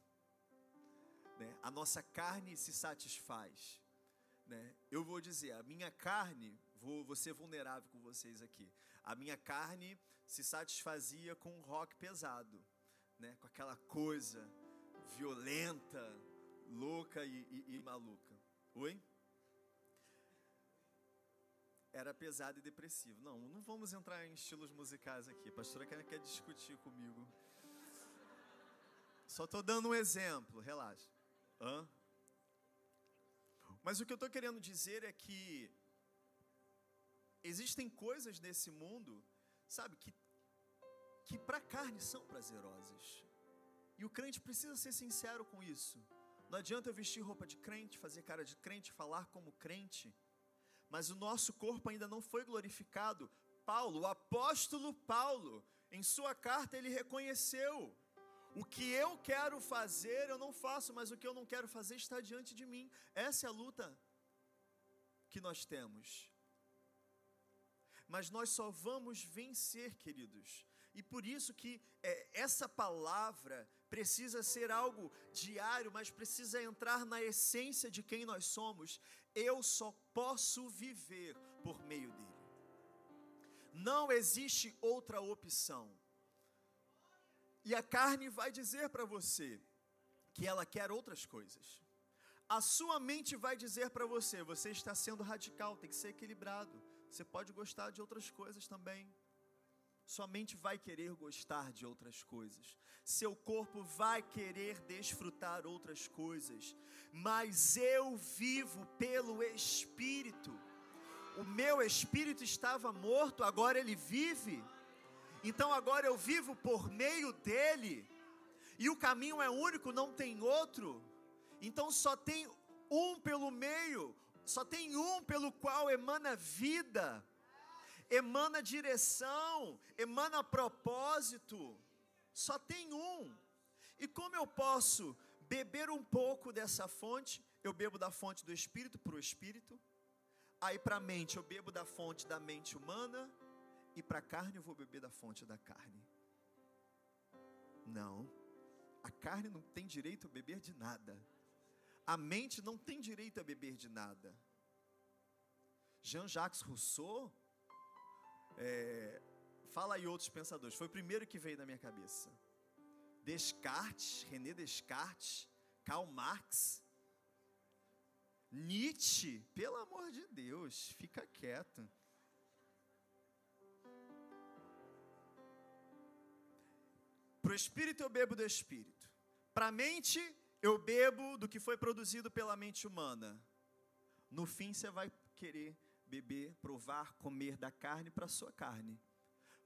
[SPEAKER 1] né? a nossa carne se satisfaz. Né? Eu vou dizer, a minha carne, vou, vou ser vulnerável com vocês aqui, a minha carne se satisfazia com rock pesado né, com aquela coisa violenta, louca e, e, e maluca. Oi? Era pesado e depressivo. Não, não vamos entrar em estilos musicais aqui. A pastora quer, quer discutir comigo. Só estou dando um exemplo, relaxa. Hã? Mas o que eu estou querendo dizer é que existem coisas nesse mundo, sabe, que que para a carne são prazerosas. E o crente precisa ser sincero com isso. Não adianta eu vestir roupa de crente, fazer cara de crente, falar como crente, mas o nosso corpo ainda não foi glorificado. Paulo, o apóstolo Paulo, em sua carta ele reconheceu: o que eu quero fazer eu não faço, mas o que eu não quero fazer está diante de mim. Essa é a luta que nós temos. Mas nós só vamos vencer, queridos, e por isso que é, essa palavra precisa ser algo diário, mas precisa entrar na essência de quem nós somos. Eu só posso viver por meio dele. Não existe outra opção. E a carne vai dizer para você que ela quer outras coisas. A sua mente vai dizer para você: você está sendo radical, tem que ser equilibrado. Você pode gostar de outras coisas também. Sua mente vai querer gostar de outras coisas. Seu corpo vai querer desfrutar outras coisas. Mas eu vivo pelo Espírito. O meu espírito estava morto, agora ele vive. Então agora eu vivo por meio dele. E o caminho é único, não tem outro. Então só tem um pelo meio, só tem um pelo qual emana vida emana direção, emana propósito. Só tem um. E como eu posso beber um pouco dessa fonte? Eu bebo da fonte do espírito para o espírito. Aí para a mente eu bebo da fonte da mente humana e para a carne eu vou beber da fonte da carne. Não. A carne não tem direito a beber de nada. A mente não tem direito a beber de nada. Jean-Jacques Rousseau é, fala aí outros pensadores. Foi o primeiro que veio na minha cabeça. Descartes, René Descartes, Karl Marx, Nietzsche, pelo amor de Deus, fica quieto. Para o espírito eu bebo do espírito. Para a mente eu bebo do que foi produzido pela mente humana. No fim você vai querer beber, provar, comer da carne para a sua carne.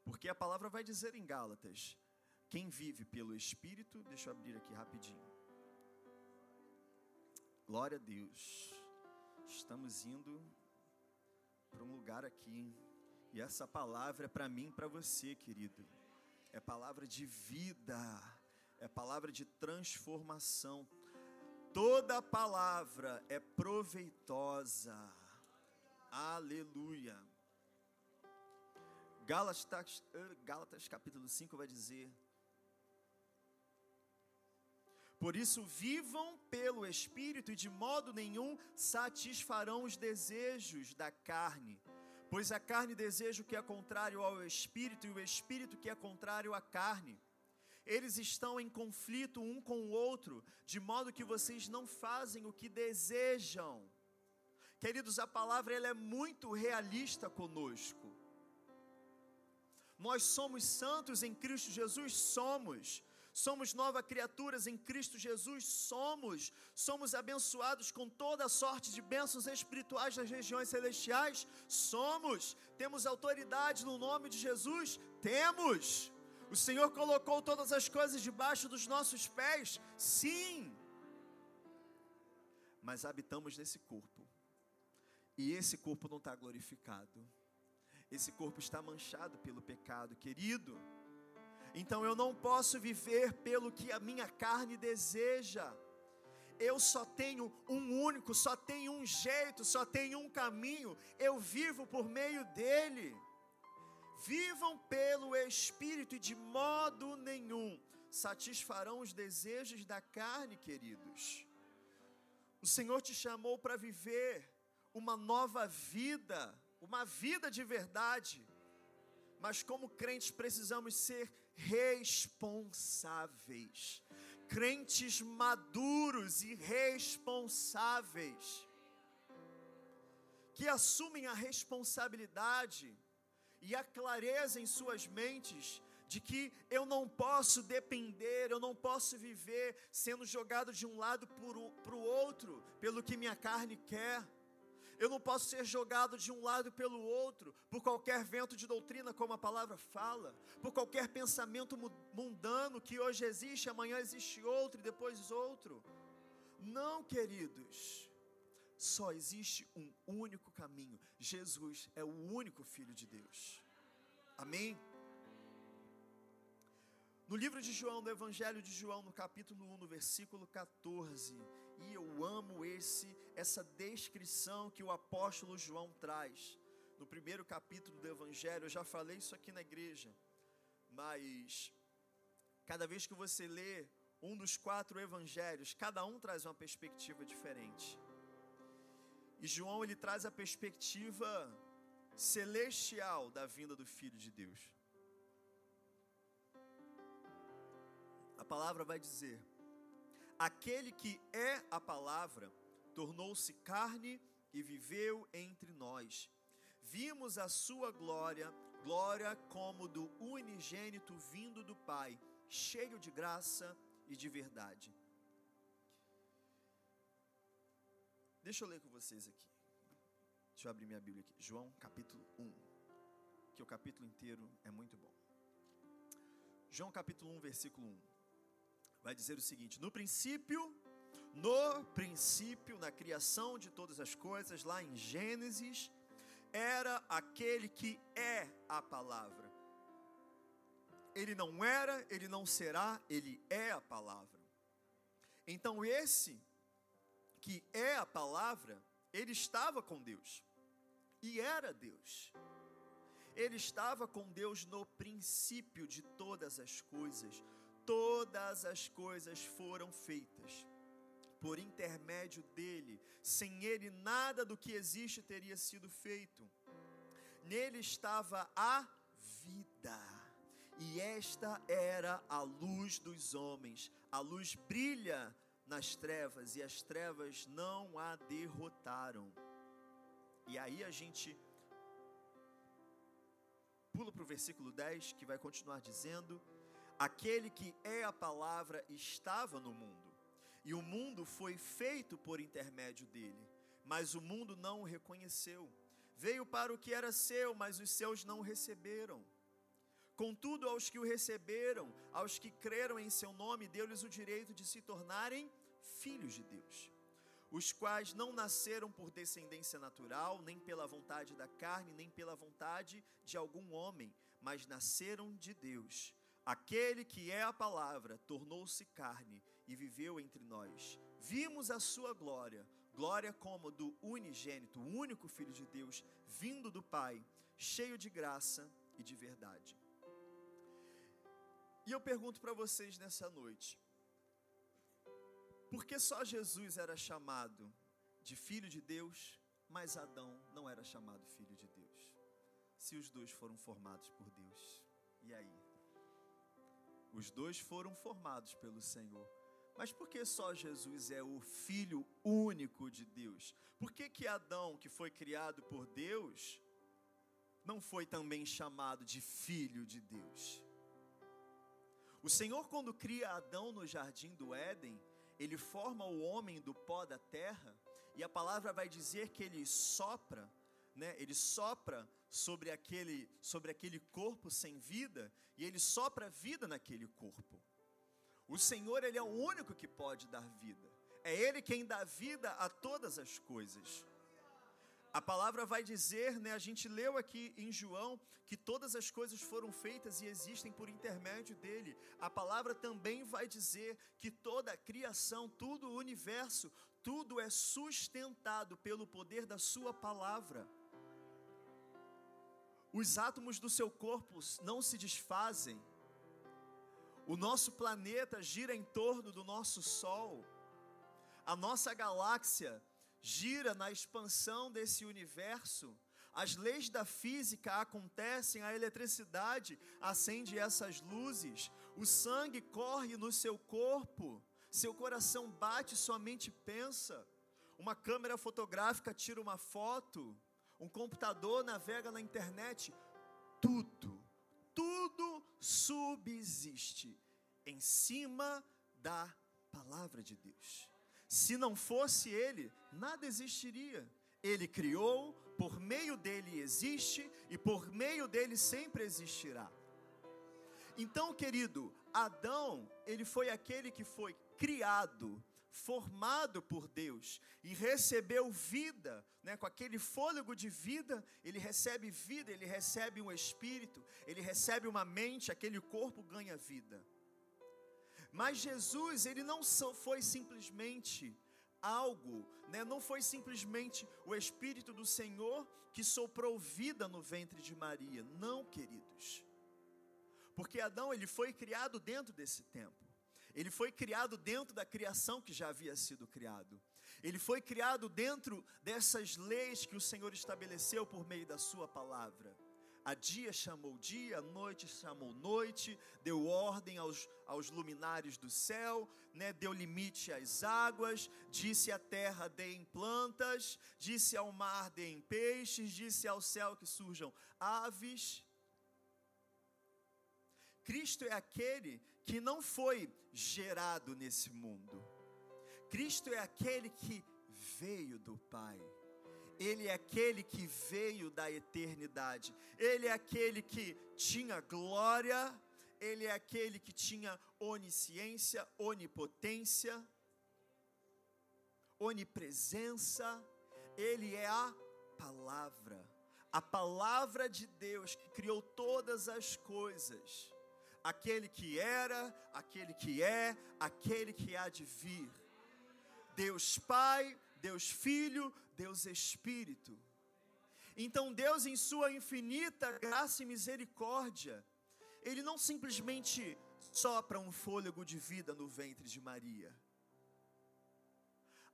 [SPEAKER 1] Porque a palavra vai dizer em Gálatas: quem vive pelo Espírito, deixa eu abrir aqui rapidinho. Glória a Deus. Estamos indo para um lugar aqui. E essa palavra é para mim para você, querido. É palavra de vida. É palavra de transformação. Toda palavra é proveitosa Aleluia. Gálatas, eh, Gálatas capítulo 5 vai dizer: Por isso, vivam pelo Espírito e de modo nenhum satisfarão os desejos da carne. Pois a carne deseja o que é contrário ao Espírito e o Espírito que é contrário à carne. Eles estão em conflito um com o outro, de modo que vocês não fazem o que desejam. Queridos, a palavra ela é muito realista conosco. Nós somos santos em Cristo Jesus, somos. Somos nova criaturas em Cristo Jesus, somos. Somos abençoados com toda sorte de bênçãos espirituais nas regiões celestiais, somos. Temos autoridade no nome de Jesus, temos. O Senhor colocou todas as coisas debaixo dos nossos pés, sim. Mas habitamos nesse corpo e esse corpo não está glorificado. Esse corpo está manchado pelo pecado, querido. Então eu não posso viver pelo que a minha carne deseja. Eu só tenho um único, só tenho um jeito, só tenho um caminho. Eu vivo por meio dele. Vivam pelo Espírito e de modo nenhum satisfarão os desejos da carne, queridos. O Senhor te chamou para viver uma nova vida, uma vida de verdade. Mas como crentes precisamos ser responsáveis. Crentes maduros e responsáveis. Que assumem a responsabilidade e a clareza em suas mentes de que eu não posso depender, eu não posso viver sendo jogado de um lado para o outro, pelo que minha carne quer. Eu não posso ser jogado de um lado pelo outro, por qualquer vento de doutrina, como a palavra fala, por qualquer pensamento mundano que hoje existe, amanhã existe outro e depois outro. Não, queridos. Só existe um único caminho. Jesus é o único Filho de Deus. Amém? No livro de João, no Evangelho de João, no capítulo 1, no versículo 14, e eu amo esse essa descrição que o apóstolo João traz. No primeiro capítulo do evangelho, eu já falei isso aqui na igreja. Mas cada vez que você lê um dos quatro evangelhos, cada um traz uma perspectiva diferente. E João ele traz a perspectiva celestial da vinda do filho de Deus. A palavra vai dizer: Aquele que é a palavra tornou-se carne e viveu entre nós. vimos a sua glória, glória como do unigênito vindo do Pai, cheio de graça e de verdade. Deixa eu ler com vocês aqui. Deixa eu abrir minha Bíblia aqui. João capítulo 1. Que o capítulo inteiro é muito bom. João capítulo 1, versículo 1. Vai dizer o seguinte: No princípio, no princípio, na criação de todas as coisas, lá em Gênesis, era aquele que é a palavra. Ele não era, ele não será, ele é a palavra. Então, esse que é a palavra, ele estava com Deus e era Deus. Ele estava com Deus no princípio de todas as coisas. Todas as coisas foram feitas por intermédio dele. Sem ele, nada do que existe teria sido feito. Nele estava a vida, e esta era a luz dos homens. A luz brilha nas trevas, e as trevas não a derrotaram. E aí a gente pula para o versículo 10, que vai continuar dizendo: Aquele que é a palavra estava no mundo, e o mundo foi feito por intermédio dele, mas o mundo não o reconheceu. Veio para o que era seu, mas os seus não o receberam. Contudo, aos que o receberam, aos que creram em seu nome, deu-lhes o direito de se tornarem filhos de Deus os quais não nasceram por descendência natural, nem pela vontade da carne, nem pela vontade de algum homem, mas nasceram de Deus. Aquele que é a palavra tornou-se carne e viveu entre nós. Vimos a sua glória, glória como do unigênito, o único Filho de Deus, vindo do Pai, cheio de graça e de verdade. E eu pergunto para vocês nessa noite: porque só Jesus era chamado de filho de Deus, mas Adão não era chamado filho de Deus. Se os dois foram formados por Deus. E aí? Os dois foram formados pelo Senhor. Mas por que só Jesus é o filho único de Deus? Por que que Adão, que foi criado por Deus, não foi também chamado de filho de Deus? O Senhor quando cria Adão no jardim do Éden, ele forma o homem do pó da terra, e a palavra vai dizer que ele sopra, né? Ele sopra sobre aquele sobre aquele corpo sem vida, e ele sopra vida naquele corpo. O Senhor, ele é o único que pode dar vida. É ele quem dá vida a todas as coisas. A palavra vai dizer, né, a gente leu aqui em João, que todas as coisas foram feitas e existem por intermédio dele. A palavra também vai dizer que toda a criação, tudo o universo, tudo é sustentado pelo poder da sua palavra. Os átomos do seu corpo não se desfazem. O nosso planeta gira em torno do nosso Sol. A nossa galáxia gira na expansão desse universo. As leis da física acontecem, a eletricidade acende essas luzes, o sangue corre no seu corpo, seu coração bate, sua mente pensa. Uma câmera fotográfica tira uma foto, um computador navega na internet. Tudo, tudo subsiste em cima da palavra de Deus. Se não fosse Ele, nada existiria. Ele criou, por meio dele existe e por meio dele sempre existirá. Então, querido, Adão, ele foi aquele que foi criado, formado por Deus e recebeu vida, né, com aquele fôlego de vida, ele recebe vida, ele recebe um espírito, ele recebe uma mente, aquele corpo ganha vida. Mas Jesus, ele não foi simplesmente algo, né? não foi simplesmente o Espírito do Senhor que soprou vida no ventre de Maria. Não, queridos. Porque Adão, ele foi criado dentro desse tempo. Ele foi criado dentro da criação que já havia sido criado. Ele foi criado dentro dessas leis que o Senhor estabeleceu por meio da sua palavra. A dia chamou dia, a noite chamou noite, deu ordem aos, aos luminares do céu, né, deu limite às águas, disse à terra deem plantas, disse ao mar deem peixes, disse ao céu que surjam aves. Cristo é aquele que não foi gerado nesse mundo. Cristo é aquele que veio do Pai. Ele é aquele que veio da eternidade. Ele é aquele que tinha glória. Ele é aquele que tinha onisciência, onipotência, onipresença. Ele é a palavra. A palavra de Deus que criou todas as coisas. Aquele que era, aquele que é, aquele que há de vir. Deus Pai, Deus Filho, Deus Espírito. Então, Deus, em Sua infinita graça e misericórdia, Ele não simplesmente sopra um fôlego de vida no ventre de Maria.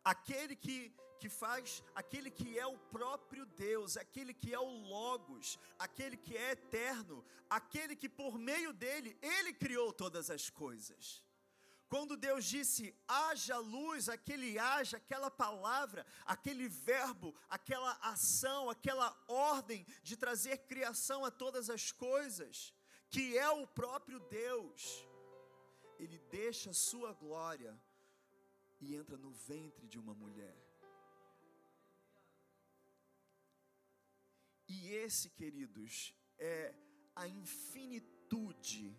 [SPEAKER 1] Aquele que, que faz, aquele que é o próprio Deus, aquele que é o Logos, aquele que é eterno, aquele que por meio dele, Ele criou todas as coisas. Quando Deus disse haja luz, aquele haja, aquela palavra, aquele verbo, aquela ação, aquela ordem de trazer criação a todas as coisas, que é o próprio Deus, ele deixa a sua glória e entra no ventre de uma mulher. E esse, queridos, é a infinitude,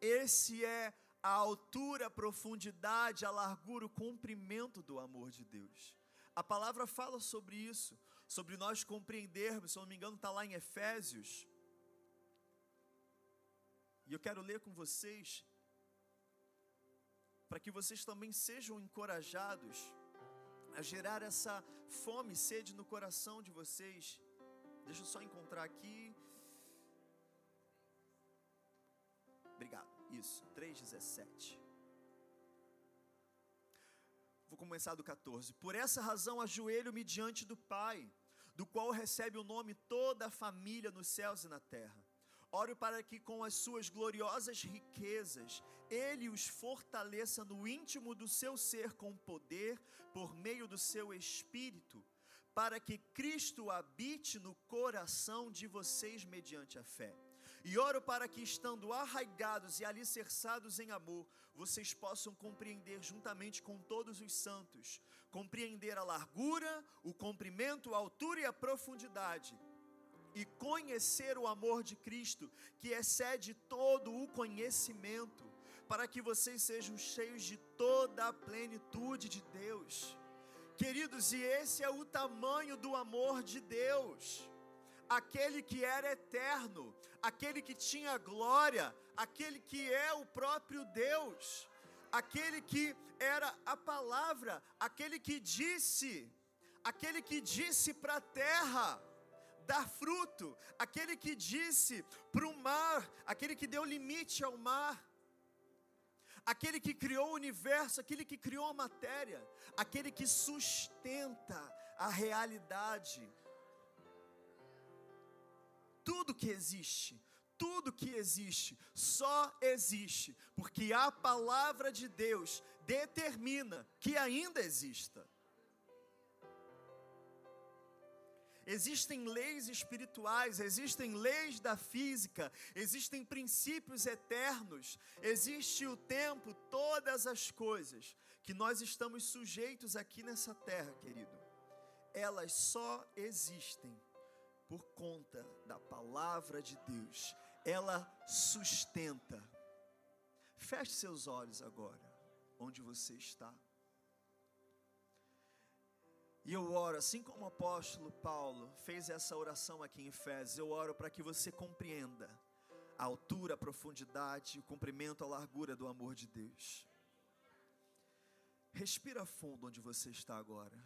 [SPEAKER 1] esse é a altura, a profundidade, a largura, o comprimento do amor de Deus. A palavra fala sobre isso, sobre nós compreendermos, se eu não me engano, está lá em Efésios. E eu quero ler com vocês, para que vocês também sejam encorajados a gerar essa fome e sede no coração de vocês. Deixa eu só encontrar aqui. Obrigado. Isso, 3,17. Vou começar do 14. Por essa razão, ajoelho-me diante do Pai, do qual recebe o nome toda a família nos céus e na terra. Oro para que, com as suas gloriosas riquezas, Ele os fortaleça no íntimo do seu ser com poder, por meio do seu espírito, para que Cristo habite no coração de vocês mediante a fé. E oro para que, estando arraigados e alicerçados em amor, vocês possam compreender juntamente com todos os santos, compreender a largura, o comprimento, a altura e a profundidade, e conhecer o amor de Cristo, que excede todo o conhecimento, para que vocês sejam cheios de toda a plenitude de Deus. Queridos, e esse é o tamanho do amor de Deus aquele que era eterno, aquele que tinha glória, aquele que é o próprio Deus, aquele que era a palavra, aquele que disse, aquele que disse para a terra dar fruto, aquele que disse para o mar, aquele que deu limite ao mar, aquele que criou o universo, aquele que criou a matéria, aquele que sustenta a realidade tudo que existe, tudo que existe, só existe, porque a palavra de Deus determina que ainda exista. Existem leis espirituais, existem leis da física, existem princípios eternos, existe o tempo, todas as coisas que nós estamos sujeitos aqui nessa terra, querido, elas só existem por conta da palavra de Deus. Ela sustenta. Feche seus olhos agora, onde você está. E eu oro, assim como o apóstolo Paulo fez essa oração aqui em Efésios, eu oro para que você compreenda a altura, a profundidade, o comprimento, a largura do amor de Deus. Respira fundo onde você está agora.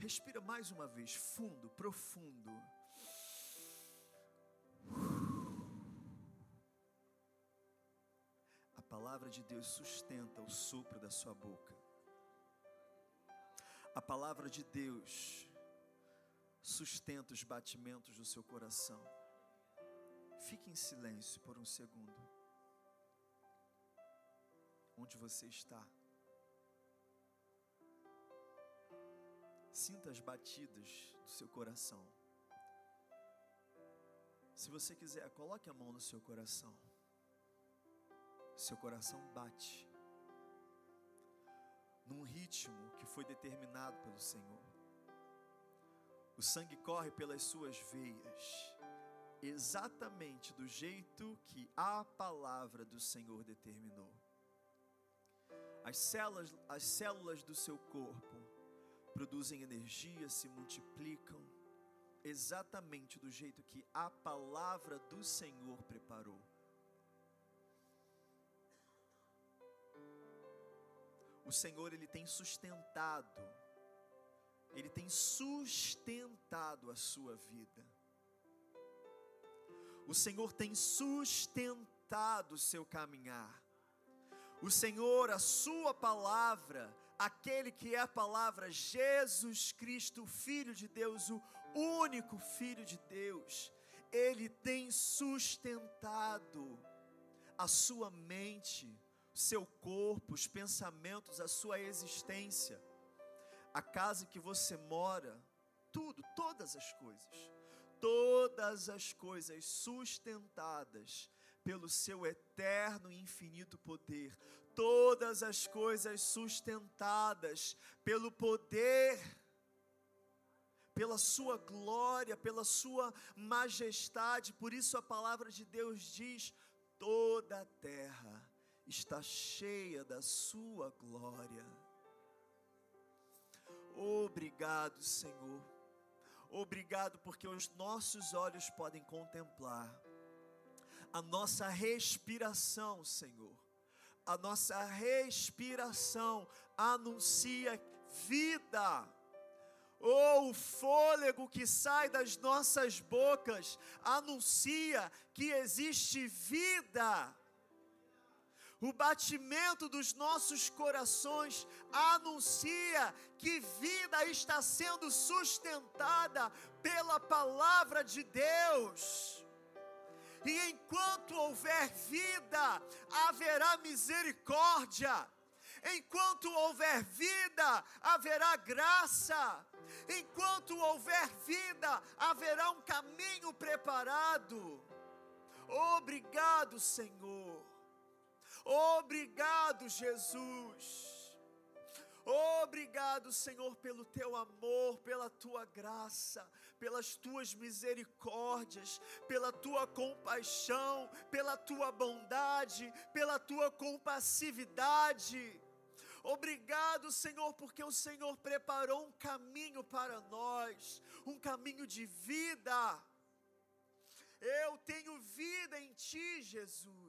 [SPEAKER 1] Respira mais uma vez, fundo, profundo. Palavra de Deus sustenta o sopro da sua boca. A palavra de Deus sustenta os batimentos do seu coração. Fique em silêncio por um segundo. Onde você está? Sinta as batidas do seu coração. Se você quiser, coloque a mão no seu coração. Seu coração bate num ritmo que foi determinado pelo Senhor. O sangue corre pelas suas veias, exatamente do jeito que a palavra do Senhor determinou. As células, as células do seu corpo produzem energia, se multiplicam, exatamente do jeito que a palavra do Senhor preparou. O Senhor ele tem sustentado, ele tem sustentado a sua vida. O Senhor tem sustentado o seu caminhar. O Senhor, a sua palavra, aquele que é a palavra Jesus Cristo, Filho de Deus, o único Filho de Deus, ele tem sustentado a sua mente, seu corpo, os pensamentos, a sua existência, a casa que você mora, tudo, todas as coisas, todas as coisas sustentadas pelo seu eterno e infinito poder, todas as coisas sustentadas pelo poder, pela sua glória, pela sua majestade. Por isso a palavra de Deus diz: toda a terra está cheia da sua glória. Obrigado, Senhor. Obrigado porque os nossos olhos podem contemplar a nossa respiração, Senhor. A nossa respiração anuncia vida. Ou oh, o fôlego que sai das nossas bocas anuncia que existe vida o batimento dos nossos corações anuncia que vida está sendo sustentada pela palavra de Deus. E enquanto houver vida, haverá misericórdia. Enquanto houver vida, haverá graça. Enquanto houver vida, haverá um caminho preparado. Obrigado, Senhor. Obrigado, Jesus. Obrigado, Senhor, pelo teu amor, pela tua graça, pelas tuas misericórdias, pela tua compaixão, pela tua bondade, pela tua compassividade. Obrigado, Senhor, porque o Senhor preparou um caminho para nós, um caminho de vida. Eu tenho vida em Ti, Jesus.